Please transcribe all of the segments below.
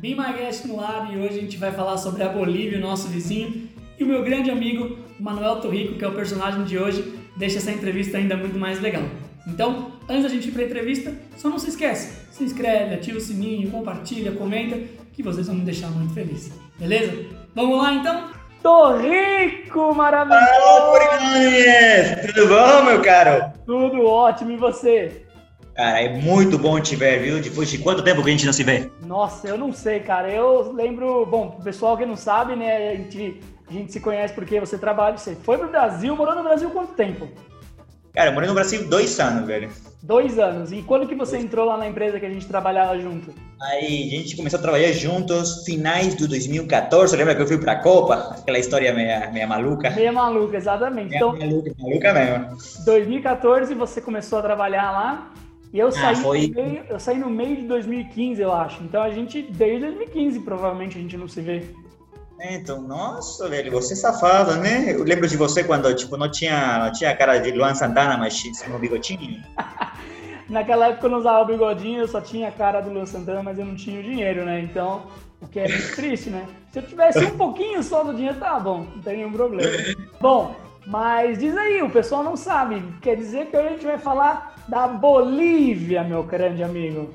Be My Guest no ar e hoje a gente vai falar sobre a Bolívia, o nosso vizinho, e o meu grande amigo Manuel Torrico, que é o personagem de hoje, deixa essa entrevista ainda muito mais legal. Então, antes da gente ir para a entrevista, só não se esquece, se inscreve, ativa o sininho, compartilha, comenta, que vocês vão me deixar muito feliz. Beleza? Vamos lá então? Torrico, maravilhoso! Alô! Tudo bom, meu caro? Tudo ótimo, e você? Cara, é muito bom te ver, viu? Depois de quanto tempo que a gente não se vê? Nossa, eu não sei, cara. Eu lembro, bom, o pessoal que não sabe, né, a gente, a gente se conhece porque você trabalha, você foi pro Brasil, morou no Brasil quanto tempo? Cara, eu morei no Brasil dois anos, velho. Dois anos. E quando que você entrou lá na empresa que a gente trabalhava junto? Aí, a gente começou a trabalhar juntos, finais do 2014. Lembra que eu fui pra Copa? Aquela história meia, meia maluca. Meia maluca, exatamente. Meia então, maluca, maluca mesmo. 2014 você começou a trabalhar lá. E eu, ah, saí foi... meio, eu saí no meio de 2015, eu acho. Então a gente, desde 2015, provavelmente, a gente não se vê. É, então, nossa, velho, você é safado, né? Eu lembro de você quando, tipo, não tinha, não tinha cara de Luan Santana, mas tinha um bigodinho. Naquela época eu não usava bigodinho, eu só tinha a cara do Luan Santana, mas eu não tinha o dinheiro, né? Então, o que é muito triste, né? Se eu tivesse um pouquinho só do dinheiro, tá bom, não tem nenhum problema. Bom, mas diz aí, o pessoal não sabe. Quer dizer que hoje a gente vai falar da Bolívia, meu grande amigo.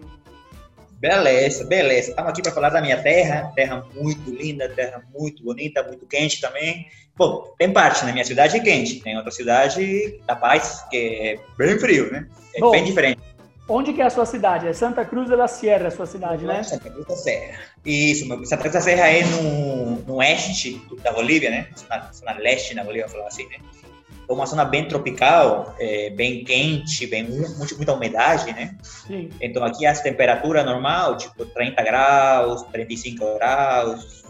Beleza, beleza. Estamos aqui para falar da minha terra, terra muito linda, terra muito bonita, muito quente também. Bom, tem parte, na né? minha cidade é quente, tem outra cidade, da Paz, que é bem frio, né? É Bom, bem diferente. Onde que é a sua cidade? É Santa Cruz de la Sierra, a sua cidade, né? Santa Cruz da Serra. Isso, Santa Cruz da Serra é no, no oeste da Bolívia, né? Na, na leste da Bolívia, falar assim, né? é uma zona bem tropical, é, bem quente, bem muito, muita umidade, né? Sim. Então aqui as temperaturas normal, tipo 30 graus, 35 graus,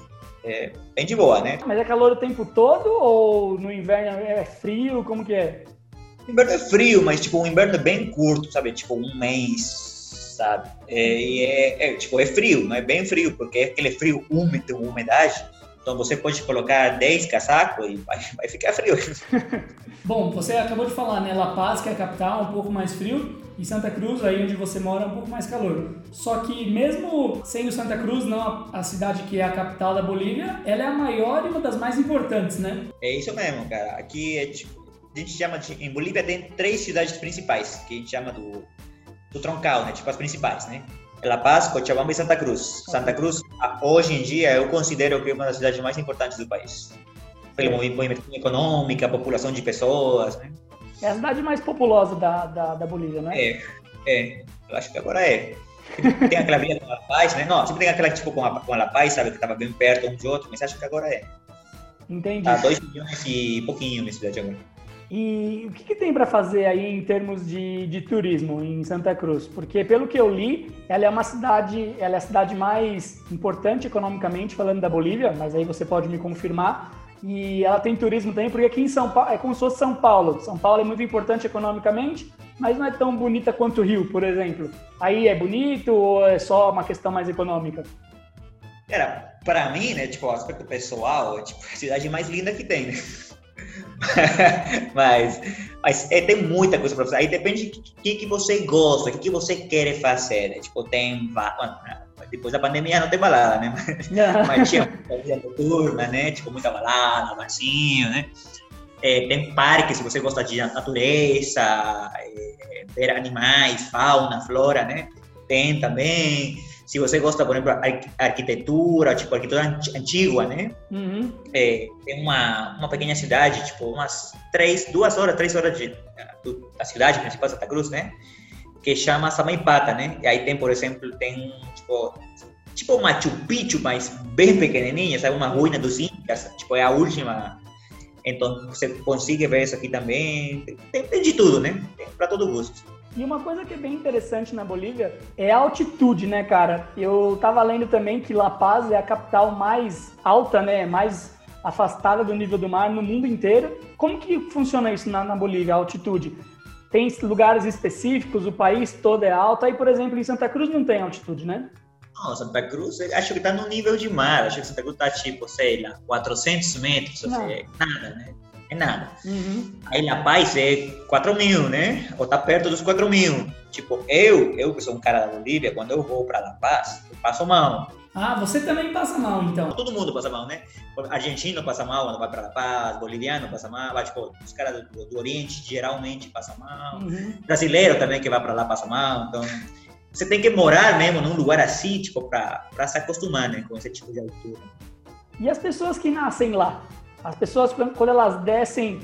é bem de boa, né? Mas é calor o tempo todo ou no inverno é frio? Como que é? O inverno é frio, mas tipo o inverno é bem curto, sabe? Tipo um mês, sabe? É, e é, é, tipo é frio, não é bem frio porque é aquele frio úmido, umidade. Então você pode colocar 10 casacos e vai, vai ficar frio. Bom, você acabou de falar, né? La Paz, que é a capital, um pouco mais frio, e Santa Cruz, aí onde você mora, um pouco mais calor. Só que mesmo sendo Santa Cruz não a, cidade que é a capital da Bolívia, ela é a maior e uma das mais importantes, né? É isso mesmo, cara. Aqui é tipo, a gente chama de, em Bolívia tem três cidades principais, que a gente chama do, do troncal, né? Tipo as principais, né? La Paz, Cochabamba e Santa Cruz. Santa Cruz, hoje em dia, eu considero que é uma das cidades mais importantes do país. Pelo movimento econômico, a população de pessoas, né? É a cidade mais populosa da, da, da Bolívia, né? É, é. Eu acho que agora é. Tem aquela vila com La Paz, né? Não, sempre tem aquela tipo com a, com a La Paz, sabe? Que estava bem perto um de outro, mas acho que agora é. Entendi. Tá 2 milhões e pouquinho nessa cidade agora. E o que, que tem para fazer aí em termos de, de, turismo em Santa Cruz? Porque pelo que eu li, ela é uma cidade, ela é a cidade mais importante economicamente falando da Bolívia, mas aí você pode me confirmar. E ela tem turismo também, porque aqui em São Paulo é como se fosse São Paulo. São Paulo é muito importante economicamente, mas não é tão bonita quanto o Rio, por exemplo. Aí é bonito ou é só uma questão mais econômica? Cara, para mim, né, tipo, o aspecto pessoal, é tipo a cidade mais linda que tem, né? mas mas é, tem muita coisa para fazer. Aí depende do que, que você gosta, o que, que você quer fazer. Né? Tipo, tem. Depois da pandemia não tem balada, né? Mas, mas tinha muita vida noturna, né? Tipo, muita balada, barzinho, né? É, tem parques, se você gosta de natureza, é, ver animais, fauna, flora, né? Tem também. Se você gosta, por exemplo, arquitetura, tipo, arquitetura antiga, né? Uhum. É, tem uma, uma pequena cidade, tipo, umas três, duas horas, três horas de, da cidade principal, Santa Cruz, né? Que chama Samaipata, né? E aí tem, por exemplo, tem, tipo, tipo Machu Picchu, mas bem pequenininha, sabe? Uma ruína dos Incas, tipo, é a última. Então, você consegue ver isso aqui também. Tem, tem de tudo, né? Tem para todo gosto. E uma coisa que é bem interessante na Bolívia é a altitude, né, cara? Eu tava lendo também que La Paz é a capital mais alta, né, mais afastada do nível do mar no mundo inteiro. Como que funciona isso na, na Bolívia, a altitude? Tem lugares específicos, o país todo é alto. Aí, por exemplo, em Santa Cruz não tem altitude, né? Não, Santa Cruz, acho que tá no nível de mar. Acho que Santa Cruz tá tipo, sei lá, 400 metros, assim, nada, né? É nada. Uhum. Aí La Paz é 4 mil, né? Ou tá perto dos 4 mil. Tipo, eu, eu que sou um cara da Bolívia, quando eu vou para La Paz, eu passo mal. Ah, você também passa mal, então. Todo mundo passa mal, né? Argentino passa mal quando vai para La Paz, boliviano passa mal, vai, tipo, os caras do, do, Oriente geralmente passam mal. Uhum. Brasileiro também que vai para lá passa mal, então você tem que morar mesmo num lugar assim, tipo, para se acostumar, né, com esse tipo de altura. E as pessoas que nascem lá? As pessoas, quando elas descem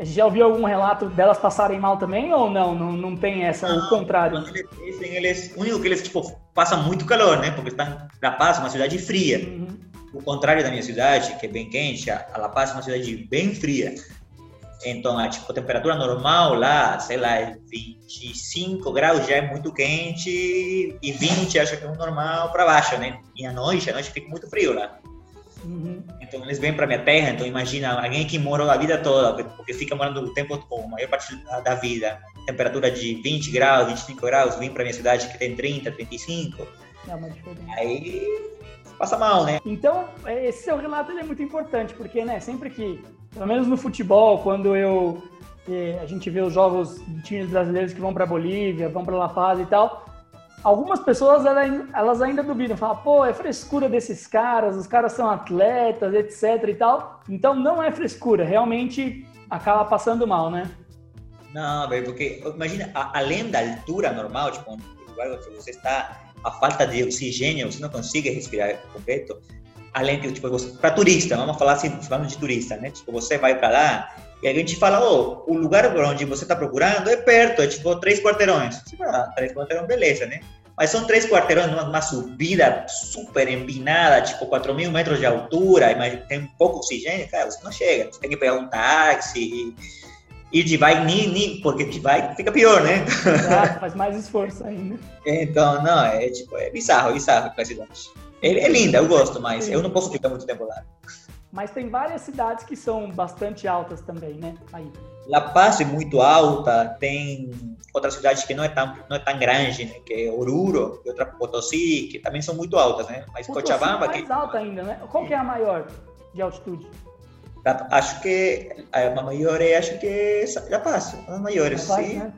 já ouviu algum relato delas passarem mal também ou não? Não, não tem essa, não, o contrário? Quando eles descem, eles, o único que eles, tipo, passam muito calor, né? Porque estão La Paz, uma cidade fria. Uhum. O contrário da minha cidade, que é bem quente, a La Paz é uma cidade bem fria. Então, a, tipo, a temperatura normal lá, sei lá, 25 graus já é muito quente e 20 acho que é o normal para baixo, né? E à noite, à noite fica muito frio lá. Uhum. Então eles vêm para minha terra, então imagina alguém que morou a vida toda, porque fica morando o tempo todo, a maior parte da vida, temperatura de 20 graus, 25 graus, vem para minha cidade que tem 30, 35. É uma diferença. Aí passa mal, né? Então, é, esse seu relato é muito importante, porque, né, sempre que, pelo menos no futebol, quando eu eh, a gente vê os jogos de times brasileiros que vão para Bolívia, vão para La Paz e tal, algumas pessoas elas ainda duvidam, falam, pô, é frescura desses caras, os caras são atletas, etc e tal. Então não é frescura, realmente acaba passando mal, né? Não, porque imagina, além da altura normal, tipo, que você está, a falta de oxigênio, você não consegue respirar completo. Além de, tipo, para turista, vamos falar assim, falando de turista, né? Tipo, você vai para lá e a gente fala, oh, o lugar onde você está procurando é perto, é tipo três quarteirões. Você fala, ah, três quarteirões, beleza, né? Mas são três quarteirões numa subida super empinada, tipo 4 mil metros de altura, mas tem pouco oxigênio, cara, você não chega. Você tem que pegar um táxi e ir de bike, nem, porque de bike fica pior, né? Exato, faz mais esforço ainda. Então, não, é tipo, é bizarro, bizarro a cidade. É, é linda, eu gosto, mas Sim. eu não posso ficar muito tempo lá. Mas tem várias cidades que são bastante altas também, né? Aí. La Paz é muito alta, tem outras cidades que não é tão, não é tão grande, né? Que é Oruro e outra Potosí, que também são muito altas, né? Mas Potosí Cochabamba... é mais que... alta ainda, né? Qual que é a maior de altitude? Acho que a maior é, acho que é La Paz, as maiores, Paz, sim. Né?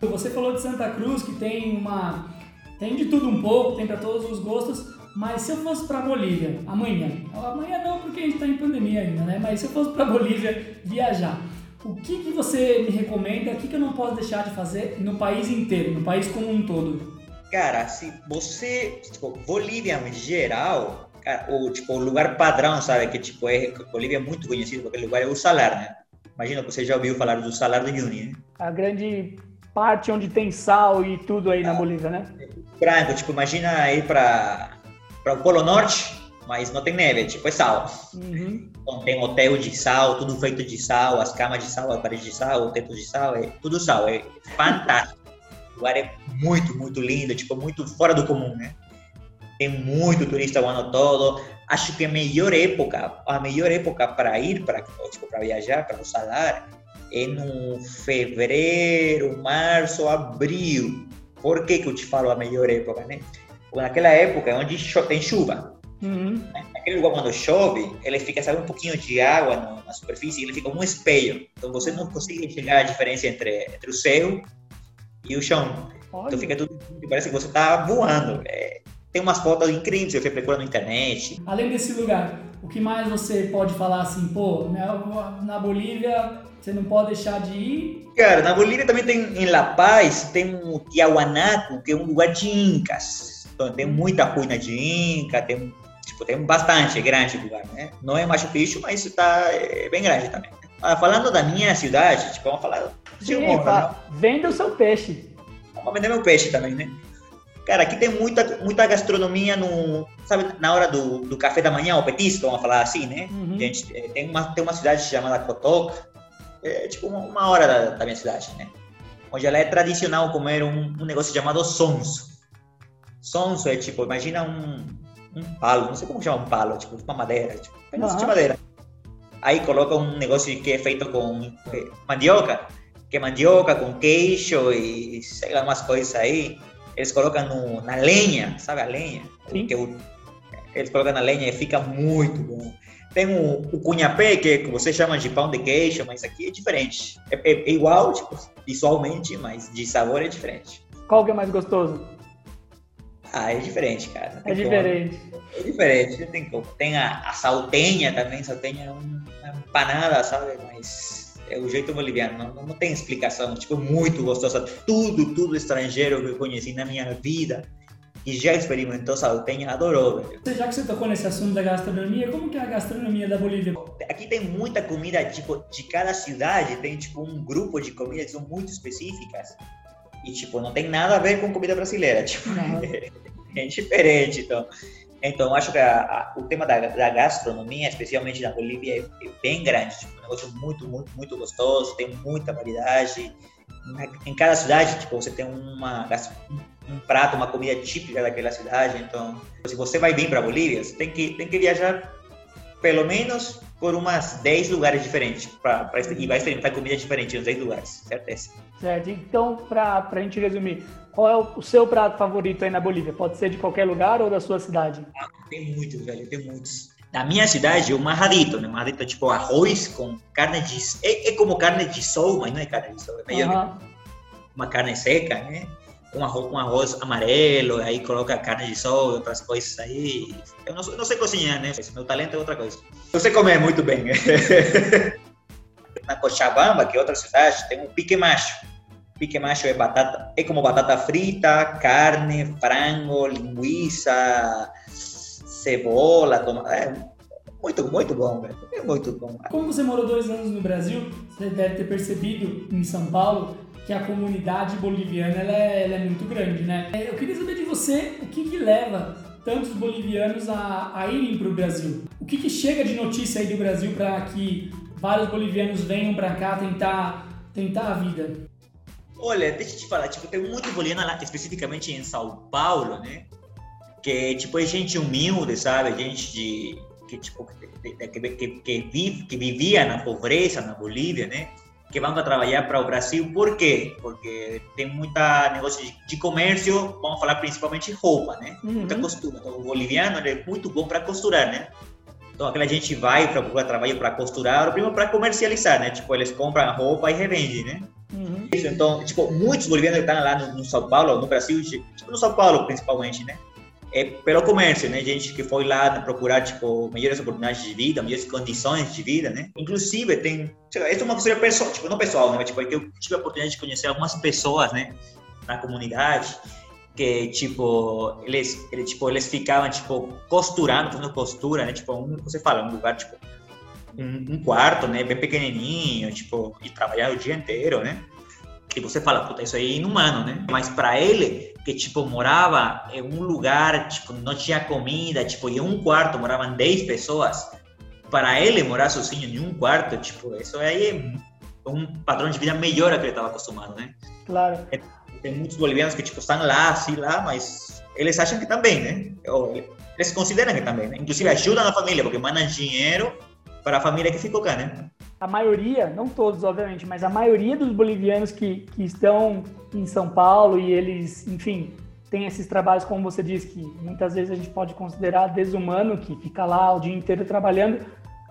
Você falou de Santa Cruz, que tem uma... Tem de tudo um pouco, tem para todos os gostos, mas se eu fosse para Bolívia amanhã, amanhã não porque a gente está em pandemia ainda, né? Mas se eu fosse para Bolívia viajar, o que, que você me recomenda? O que, que eu não posso deixar de fazer no país inteiro, no país como um todo? Cara, se você, tipo, Bolívia em geral, cara, o tipo o lugar padrão, sabe que tipo é Bolívia é muito conhecido porque o lugar é o Salar, né? Imagina que você já ouviu falar do Salar do Uyuni, né? A grande parte onde tem sal e tudo aí ah, na Bolívia, né? Branco, tipo, imagina ir para para o Polo Norte, mas não tem neve, tipo, é sal. Uhum. Então tem hotel de sal, tudo feito de sal, as camas de sal, as paredes de sal, o teto de sal, é tudo sal, é fantástico. o lugar é muito, muito lindo, tipo, muito fora do comum, né? Tem muito turista o ano todo. Acho que a melhor época, a melhor época para ir para tipo, para viajar para o Salar é no fevereiro, março, abril. Por que que eu te falo a melhor época, né? Naquela época onde tem chuva. Uhum. Naquele lugar, quando chove, ele fica, sabe, um pouquinho de água na, na superfície, ele fica como um espelho. Então você não consegue enxergar a diferença entre, entre o céu e o chão. Então, Olha. Então fica tudo, parece que você está voando. É, tem umas fotos incríveis que você procura na internet. Além desse lugar, o que mais você pode falar assim, pô, na, na Bolívia você não pode deixar de ir? Cara, na Bolívia também tem, em La Paz, tem o Tiahuanaco, que é um lugar de incas então, tem muita ruína de Inca, tem, tipo, tem bastante, é grande lugar, né? Não é Machu Picchu, mas está é bem grande também. Ah, falando da minha cidade, tipo, vamos falar de Sim, humor, né? Venda o seu peixe. Vamos vender meu peixe também, né? Cara, aqui tem muita, muita gastronomia no, sabe, na hora do, do café da manhã, o petisco, vamos falar assim, né? Uhum. Gente, é, tem uma, tem uma cidade chamada Cotoca, é tipo uma, uma hora da, da, minha cidade, né? Onde ela é tradicional comer um, um negócio chamado sonso. Sonso é tipo, imagina um, um palo, não sei como chama um palo, tipo uma madeira, tipo, pedaço uhum. de madeira. Aí coloca um negócio que é feito com mandioca, que é mandioca com queijo e sei lá, umas coisas aí. Eles colocam no, na lenha, sabe a lenha? Sim. Que é o, eles colocam na lenha e fica muito bom. Tem o, o cunhapé, que você chama de pão de queijo, mas aqui é diferente. É, é, é igual, tipo, visualmente, mas de sabor é diferente. Qual que é mais gostoso? Ah, é diferente, cara. É diferente. É diferente, tem como. Tem a, a saltenha também, saltenha é uma empanada, sabe? Mas é o jeito boliviano, não, não tem explicação. Tipo, muito gostosa. Tudo, tudo estrangeiro que eu conheci na minha vida e já experimentou saltenha, adorou. Velho. Já que você tocou nesse assunto da gastronomia, como que é a gastronomia da Bolívia? Aqui tem muita comida, tipo, de cada cidade tem, tipo, um grupo de comidas que são muito específicas. E, tipo, não tem nada a ver com comida brasileira, tipo, uhum. é diferente, então. Então, acho que a, a, o tema da, da, gastronomia, especialmente na Bolívia, é, é bem grande. Tipo, um negócio muito, muito, muito gostoso, tem muita variedade. Em cada cidade, tipo, você tem uma, um prato, uma comida típica daquela cidade. Então, se você vai vir para a Bolívia, você tem que, tem que viajar pelo menos por umas 10 lugares diferentes pra, pra, e vai experimentar comida diferente nos 10 lugares, certeza. Certo. Então, para a gente resumir, qual é o, o, seu prato favorito aí na Bolívia? Pode ser de qualquer lugar ou da sua cidade? Ah, tem muitos, velho, tem muitos. Na minha cidade, o marradito, né? Marradito é tipo arroz com carne de... É, é como carne de sol, mas não é carne de sol, é meio uma carne seca, né? Um arroz, um arroz amarelo, aí coloca carne de sol e outras coisas aí. Eu não, não sei cozinhar, né? Esse meu talento é outra coisa. Eu sei comer muito bem. Na Cochabamba, que é outra cidade, tem um pique macho. Pique macho é batata, é como batata frita, carne, frango, linguiça, cebola, tomate. É muito, muito bom, velho. É muito bom. Como você morou dois anos no Brasil, você deve ter percebido em São Paulo que a comunidade boliviana ela é, ela é muito grande, né? É, eu queria saber de você o que, que leva tantos bolivianos a, a irem para o Brasil. O que, que chega de notícia aí do Brasil para que vários bolivianos venham para cá tentar, tentar a vida? Olha, deixa eu te falar, tipo, tem muito boliviano lá, especificamente em São Paulo, né? Que, tipo, é gente humilde, sabe? Gente de, que, tipo, que, que, que, vive, que vivia na pobreza na Bolívia, né? Que vão trabalhar para o Brasil. Por quê? Porque tem muita negócio de, de comércio, vamos falar principalmente roupa, né? Uhum. Muita costura. Então, o boliviano é muito bom para costurar, né? Então, aquela gente vai para procurar trabalho para costurar, ou primeiro para comercializar, né? Tipo, eles compram roupa e revendem, né? Uhum. Então, tipo, muitos bolivianos que estão lá no, no São Paulo, no Brasil, tipo, no São Paulo principalmente, né? É pelo comércio, né? Gente que foi lá procurar, tipo, melhores oportunidades de vida, melhores condições de vida, né? Inclusive, tem... Isso é uma coisa pessoal, tipo, não pessoal, né? Tipo, eu tive a oportunidade de conhecer algumas pessoas, né? Na comunidade, que, tipo, eles, eles, tipo, eles ficavam, tipo, costurando, fazendo costura, né? Tipo, um, você fala, um lugar, tipo, um, um quarto, né? Bem pequenininho, tipo, e trabalhar o dia inteiro, né? que você fala, puta, isso aí é inumano, né? Mas para ele, que, tipo, morava em um lugar, tipo, não tinha comida, tipo, em um quarto moravam 10 pessoas, para ele morar sozinho em um quarto, tipo, isso aí é um padrão de vida melhor que ele estava acostumado, né? Claro. É, tem muitos bolivianos que, tipo, estão lá, assim, lá, mas eles acham que também, né? Eles consideram que também, né? Inclusive ajudam a família, porque mandam dinheiro para a família que ficou cá, né? A maioria, não todos, obviamente, mas a maioria dos bolivianos que, que estão em São Paulo e eles, enfim, têm esses trabalhos, como você disse, que muitas vezes a gente pode considerar desumano, que fica lá o dia inteiro trabalhando,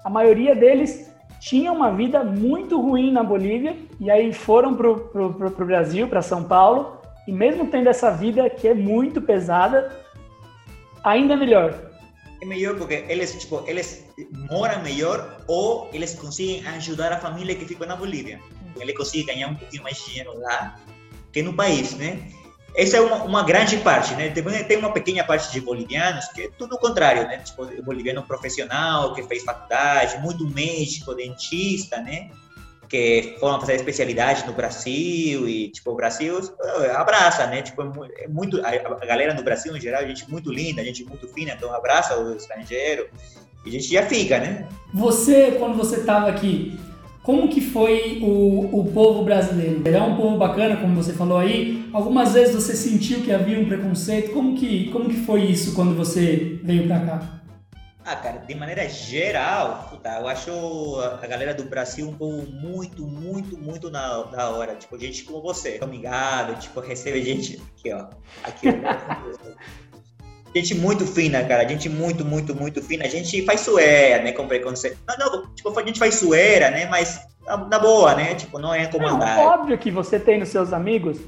a maioria deles tinha uma vida muito ruim na Bolívia e aí foram para o Brasil, para São Paulo, e mesmo tendo essa vida que é muito pesada, ainda melhor, é melhor porque eles, tipo, eles moram melhor ou eles conseguem ajudar a família que ficou na Bolívia. Ele consegue ganhar um pouquinho mais de dinheiro lá que no país, né? Essa é uma, uma grande parte, né? Também tem uma pequena parte de bolivianos que é tudo o contrário, né? Tipo, boliviano profissional que fez faculdade, muito médico, dentista, né? Que foram fazer especialidade no Brasil e, tipo, o Brasil abraça, né? Tipo, é muito, a, galera no Brasil, em geral, gente muito linda, gente muito fina, então abraça o estrangeiro e a gente já fica, né? Você, quando você estava aqui, como que foi o, o povo brasileiro? É um povo bacana, como você falou aí. Algumas vezes você sentiu que havia um preconceito. Como que, como que foi isso quando você veio para cá? Ah, cara, de maneira geral, puta, eu acho a galera do Brasil um povo muito, muito, muito na, da hora. Tipo, gente como você, amigável, tipo, recebe gente aqui, ó. Aqui, ó. gente muito fina, cara. Gente muito, muito, muito fina. A gente faz suera, né? Com preconceito. Não, não, tipo, a gente faz suera, né? Mas na boa, né? Tipo, não é comandar. É óbvio que você tem nos seus amigos,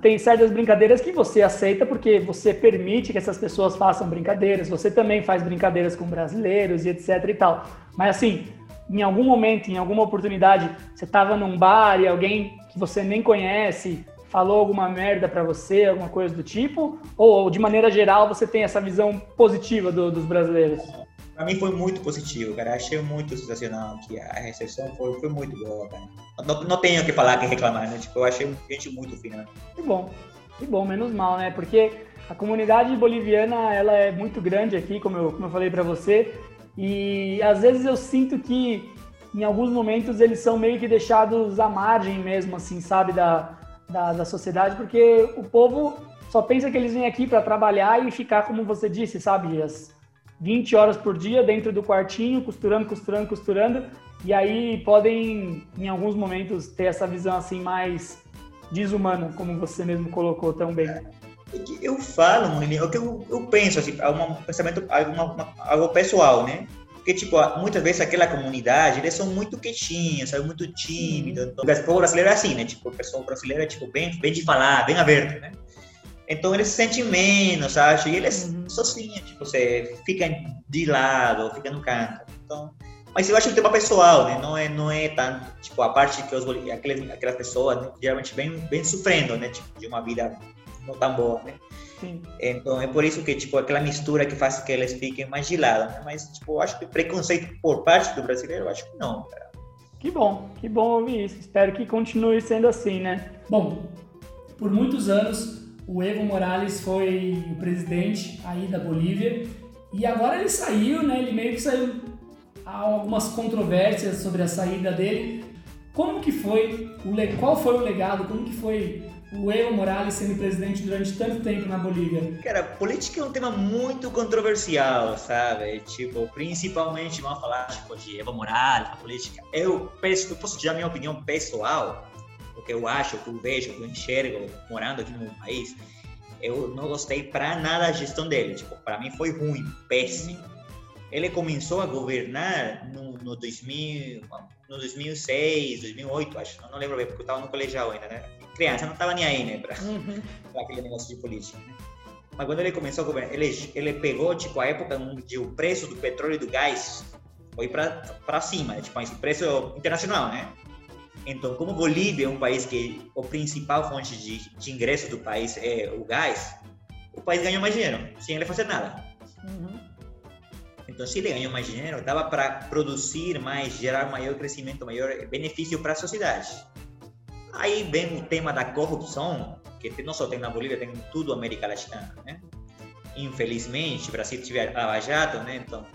tem certas brincadeiras que você aceita porque você permite que essas pessoas façam brincadeiras. Você também faz brincadeiras com brasileiros e etc e tal. Mas assim, em algum momento, em alguma oportunidade, você estava num bar e alguém que você nem conhece falou alguma merda para você, alguma coisa do tipo? Ou, de maneira geral, você tem essa visão positiva do, dos brasileiros? Para mim foi muito positivo, cara. Achei muito sensacional que a recepção foi, foi muito boa, cara. Não, não tenho o que falar, que reclamar, né? Tipo, eu achei gente muito fina. Que bom, que bom, menos mal, né? Porque a comunidade boliviana, ela é muito grande aqui, como eu, como eu falei para você, e às vezes eu sinto que em alguns momentos eles são meio que deixados à margem mesmo, assim, sabe, da, da, da sociedade, porque o povo só pensa que eles vêm aqui para trabalhar e ficar, como você disse, sabe, as 20 horas por dia dentro do quartinho, costurando, costurando, costurando, e aí podem, em alguns momentos, ter essa visão assim mais desumana, como você mesmo colocou tão bem. É, eu falo, Monilinho, o que eu, eu penso, assim, é um pensamento, algo, algo pessoal, né? Porque, tipo, muitas vezes aquela comunidade, eles são muito quietinhos, sabe? Muito tímidos. Então, o povo brasileiro é assim, né? Tipo, o pessoal brasileiro é, tipo, bem, bem de falar, bem aberto, né? Então, eles se sentem menos, acho? E eles uhum. sozinhos, tipo, você fica de lado, fica no canto. Então, mas eu acho que tem uma pessoal, né? Não é, não é tanto, tipo, a parte que os, aquelas, aquelas pessoas, né? geralmente vem, vem sofrendo, né? Tipo, de uma vida não tão boa, né? Sim. Então é por isso que tipo aquela mistura que faz que eles fiquem mais de lado, né? Mas tipo, eu acho que preconceito por parte do brasileiro, eu acho que não, cara. Que bom, que bom ouvir isso. Espero que continue sendo assim, né? Bom, por muitos anos o Evo Morales foi o presidente aí da Bolívia e agora ele saiu, né? Ele meio que saiu há algumas controvérsias sobre a saída dele. Como que foi? Qual foi o legado? Como que foi o Evo Morales sendo presidente durante tanto tempo na Bolívia? Cara, política é um tema muito controversial, sabe? Tipo, principalmente vamos falar tipo, de Evo Morales, a política. Eu, eu posso dar minha opinião pessoal, o que eu acho, o que eu vejo, o que eu enxergo morando aqui no país. Eu não gostei para nada da gestão dele. Tipo, para mim foi ruim, péssimo. Ele começou a governar no, no 2000, no 2006, 2008, acho. Não, não lembro bem, porque eu estava no colegial ainda, né? criança, não estava nem aí, né, para uhum. aquele negócio de política, né? Mas quando ele começou a governar, ele, ele pegou, tipo, a época onde o preço do petróleo e do gás foi para cima, né? tipo, o preço internacional, né? Então, como Bolívia é um país que a principal fonte de, de ingresso do país é o gás, o país ganhou mais dinheiro, sem ele fazer nada. Uhum. Então, se ele ganhou mais dinheiro, dava para produzir mais, gerar maior crescimento, maior benefício para a sociedade. Aí vem o tema da corrupção, que não só tem na Bolívia, tem em tudo a América Latina, né? Infelizmente, o Brasil tiver Lava Jato, né? Então,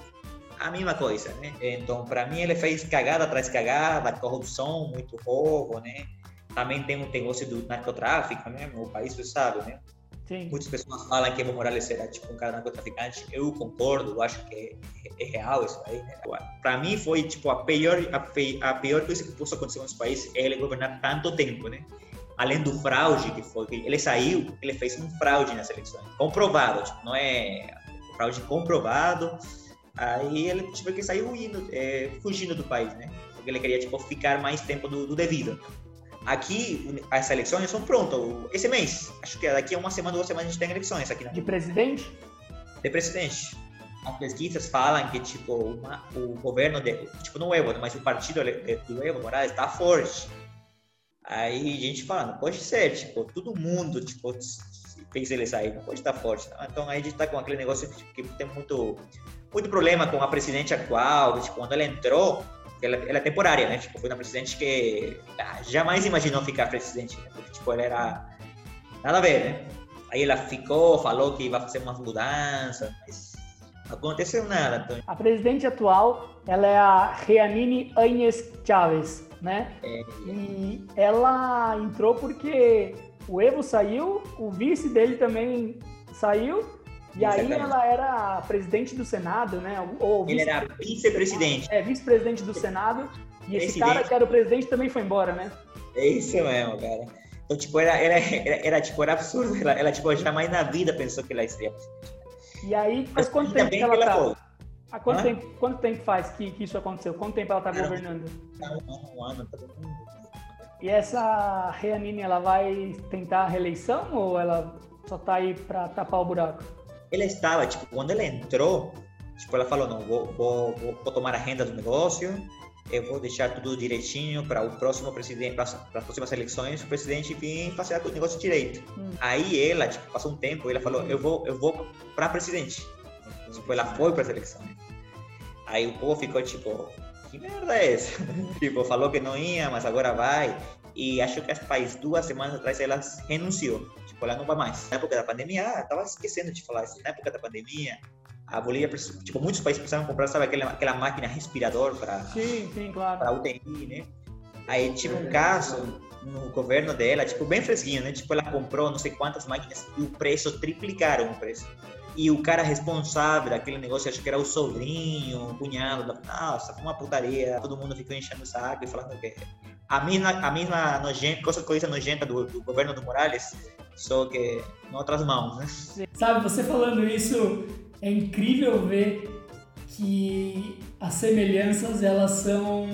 a mesma coisa, né? Então, para mim, ele fez cagada atrás cagada, corrupção, muito roubo, né? Também tem o negócio do narcotráfico, né? O país, você sabe, né? Sim. Muitas pessoas falam que Evo Morales era tipo um cara narcotraficante. Eu concordo, eu acho que é, é real isso aí. Né? Para mim foi tipo a pior a, pe, a pior coisa que possa acontecer nesse país é ele governar tanto tempo, né? Além do fraude que foi, ele saiu, ele fez um fraude nas eleições, comprovado, tipo, não é fraude comprovado. Aí ele tipo que saiu indo, é, fugindo do país, né? Porque ele queria tipo ficar mais tempo do, do devido. Aqui, as eleições são prontas. Esse mês, acho que daqui a uma semana, duas semanas, a gente tem eleições aqui. Né? De presidente? De presidente. As pesquisas falam que, tipo, uma, o governo, de, tipo, não Evo, mas o partido do Evo Morales está forte. Aí a gente fala, não pode ser, tipo, todo mundo, tipo, fez ele sair, não pode estar forte. Não? Então aí a gente está com aquele negócio que, que tem muito, muito problema com a presidente atual, tipo, quando ela entrou, ela, ela é temporária, né? Tipo, foi uma presidente que ah, jamais imaginou ficar presidente, né? Porque, tipo, ela era nada a ver, né? Aí ela ficou, falou que ia fazer umas mudanças, mas não aconteceu nada. Então... A presidente atual, ela é a Reanine Agnes Chávez, né? É. E ela entrou porque o Evo saiu, o vice dele também saiu e aí ela era presidente do Senado, né? Ou Ele era vice-presidente. É, vice-presidente do Senado. E esse cara que era o presidente também foi embora, né? É isso mesmo, cara. Então, tipo, era, era, era, era tipo, era absurdo. Ela, ela, tipo, jamais na vida pensou que ela seria. E aí, faz quanto tempo que ela está? Há quanto, tempo, quanto tempo faz que, que isso aconteceu? Quanto tempo ela está governando? Um ano, tá E essa Reanine, ela vai tentar a reeleição ou ela só está aí para tapar o buraco? Ela estava, tipo, quando ela entrou, tipo, ela falou, não, vou, vou, vou tomar a renda do negócio, eu vou deixar tudo direitinho para o próximo presidente, para as próximas eleições, o presidente vir fazer o negócio direito. Hum. Aí ela, tipo, passou um tempo, ela falou, eu vou, eu vou para presidente. Tipo, ela foi para as eleições. Aí o povo ficou tipo, que merda é essa? tipo, falou que não ia, mas agora vai. E acho que faz duas semanas atrás ela renunciou. Tipo, ela não vai mais. Na época da pandemia, ah, tava esquecendo de falar isso. Na época da pandemia, a Bolívia, tipo, muitos países precisavam comprar, sabe, aquela, aquela máquina respirador para sim, sim, claro. para UTI, né? Aí, tipo, um caso no governo dela, tipo, bem fresquinho, né? Tipo, ela comprou não sei quantas máquinas e o preço triplicaram o preço. E o cara responsável daquele negócio, acho que era o sobrinho, o cunhado, nossa, foi uma putaria, todo mundo ficou enchendo o saco e falando que a mesma, a mesma nojenta, coisa, coisa nojenta do, do governo do Morales, só que em outras mãos, né? Sabe, você falando isso, é incrível ver que as semelhanças elas são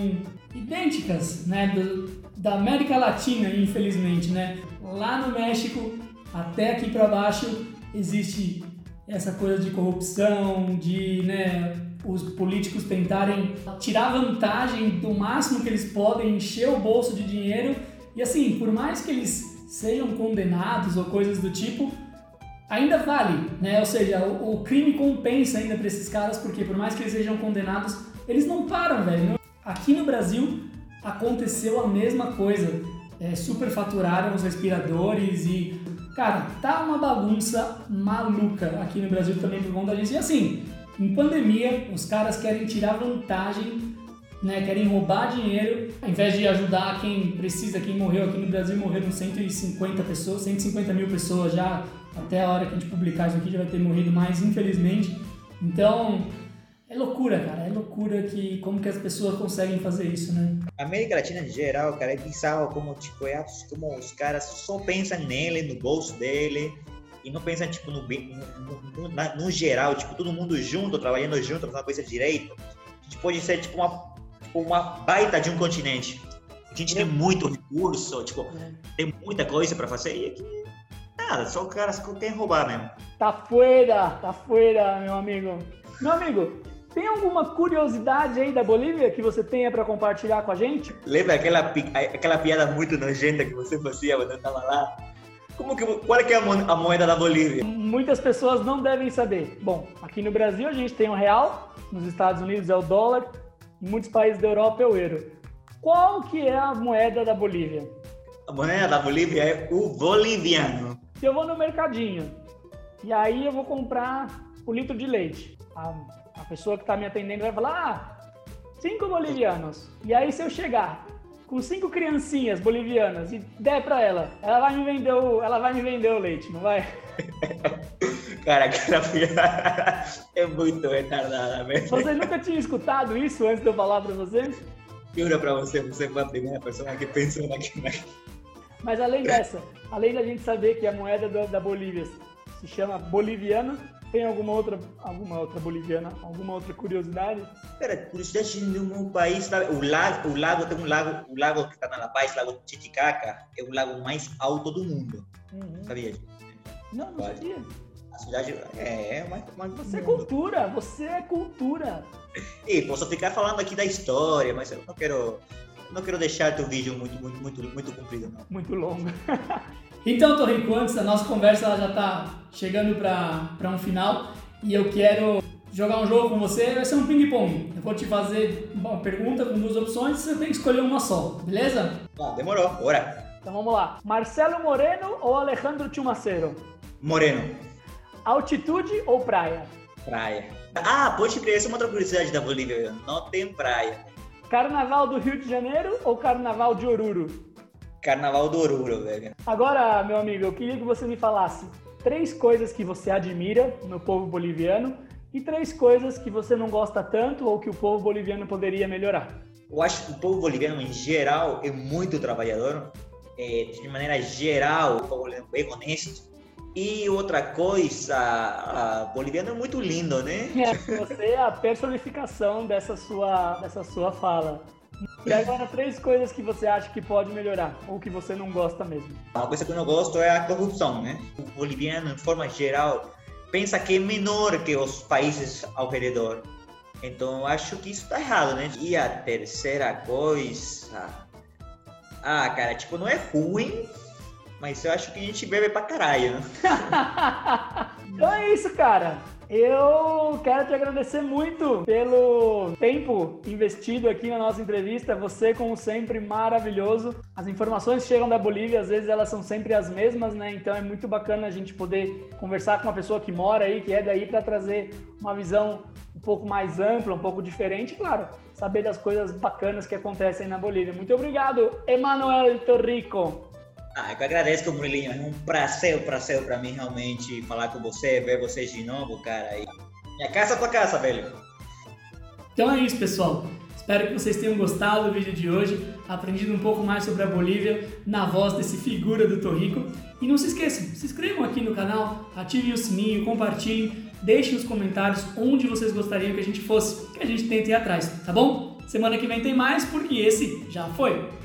idênticas, né, do, da América Latina, infelizmente, né? Lá no México até aqui para baixo existe essa coisa de corrupção, de, né, os políticos tentarem tirar vantagem do máximo que eles podem, encher o bolso de dinheiro e assim, por mais que eles sejam condenados ou coisas do tipo, ainda vale, né? Ou seja, o, o crime compensa ainda para esses caras, porque por mais que eles sejam condenados, eles não param, velho. Aqui no Brasil aconteceu a mesma coisa. É, superfaturaram os respiradores e, cara, tá uma bagunça maluca aqui no Brasil também por conta disso. E assim, em pandemia, os caras querem tirar vantagem, né? Querem roubar dinheiro, ao invés de ajudar quem precisa, quem morreu aqui no Brasil, morreram 150 pessoas, 150 mil pessoas já até a hora que a gente publicar isso aqui já vai ter morrido mais, infelizmente. Então, é loucura, cara. É loucura que como que as pessoas conseguem fazer isso, né? A América Latina em geral, cara, é bizarro como, tipo, é, como os caras só pensam nele, no bolso dele, e não pensam, tipo, no, no, no, no geral, tipo, todo mundo junto, trabalhando junto, fazendo coisa direito. A gente pode ser, tipo, uma, tipo, uma baita de um continente. A gente tem muito recurso, tipo, é. tem muita coisa para fazer, e aqui Nada, só o cara que quer roubar mesmo. Tá fora, tá fora, meu amigo. Meu amigo, tem alguma curiosidade aí da Bolívia que você tenha para compartilhar com a gente? Lembra aquela, aquela piada muito nojenta que você fazia quando estava lá? Como que, qual é, que é a moeda da Bolívia? Muitas pessoas não devem saber. Bom, aqui no Brasil a gente tem o real, nos Estados Unidos é o dólar, em muitos países da Europa é o euro. Qual que é a moeda da Bolívia? A moeda da Bolívia é o boliviano. Se eu vou no mercadinho e aí eu vou comprar o um litro de leite, a, a pessoa que está me atendendo vai falar, ah, cinco bolivianos. E aí se eu chegar com cinco criancinhas bolivianas e der para ela, ela vai me vender o, ela vai me vender o leite, não vai? Cara, aquela é muito retardada, velho. Você nunca tinha escutado isso antes de eu falar para você? Jura para você, você foi a primeira pessoa que pensou naquilo. Mas além dessa, além da gente saber que a moeda da, da Bolívia se chama boliviana, tem alguma outra, alguma outra boliviana, alguma outra curiosidade? Pera, curiosidade de um país, sabe? O lago, o lago tem um lago, o lago que está na La Paz, o lago Titicaca, é o lago mais alto do mundo. Uhum. Sabia? Não, não sabia. A cidade é, é mais, mais Você é cultura, você é cultura. E posso ficar falando aqui da história, mas eu não quero não quero deixar teu vídeo muito, muito, muito, muito comprido, não. Muito longo. então, Torrico, antes a nossa conversa ela já está chegando para um final e eu quero jogar um jogo com você. Vai ser um ping-pong. Eu vou te fazer uma pergunta com duas opções e você tem que escolher uma só, beleza? Ah, demorou. Bora. Então vamos lá. Marcelo Moreno ou Alejandro Chumacero? Moreno. Altitude ou praia? Praia. Ah, pode crer, essa é uma outra curiosidade da Bolívia. Não tem praia. Carnaval do Rio de Janeiro ou Carnaval de Oruro? Carnaval do Oruro, velho. Agora, meu amigo, eu queria que você me falasse três coisas que você admira no povo boliviano e três coisas que você não gosta tanto ou que o povo boliviano poderia melhorar. Eu acho que o povo boliviano, em geral, é muito trabalhador. É, de maneira geral, o povo boliviano é honesto. E outra coisa, a boliviano é muito lindo, né? É, você é a personificação dessa sua, dessa sua fala. E agora, três coisas que você acha que pode melhorar, ou que você não gosta mesmo. Uma coisa que eu não gosto é a corrupção, né? O boliviano, em forma geral, pensa que é menor que os países ao redor. Então, acho que isso tá errado, né? E a terceira coisa... Ah, cara, tipo, não é ruim, mas eu acho que a gente bebe pra caralho. Né? então é isso, cara. Eu quero te agradecer muito pelo tempo investido aqui na nossa entrevista. Você, como sempre, maravilhoso. As informações que chegam da Bolívia, às vezes elas são sempre as mesmas, né? Então é muito bacana a gente poder conversar com uma pessoa que mora aí, que é daí, para trazer uma visão um pouco mais ampla, um pouco diferente, claro, saber das coisas bacanas que acontecem na Bolívia. Muito obrigado, Emanuel Torrico. Ah, eu agradeço, Murilinho. É um prazer, um prazer para mim realmente falar com você, ver vocês de novo, cara. E minha casa é tua casa, velho. Então é isso, pessoal. Espero que vocês tenham gostado do vídeo de hoje, aprendido um pouco mais sobre a Bolívia na voz desse figura do Torrico. E não se esqueçam, se inscrevam aqui no canal, ativem o sininho, compartilhem, deixem nos comentários onde vocês gostariam que a gente fosse, que a gente tente ir atrás, tá bom? Semana que vem tem mais, porque esse já foi.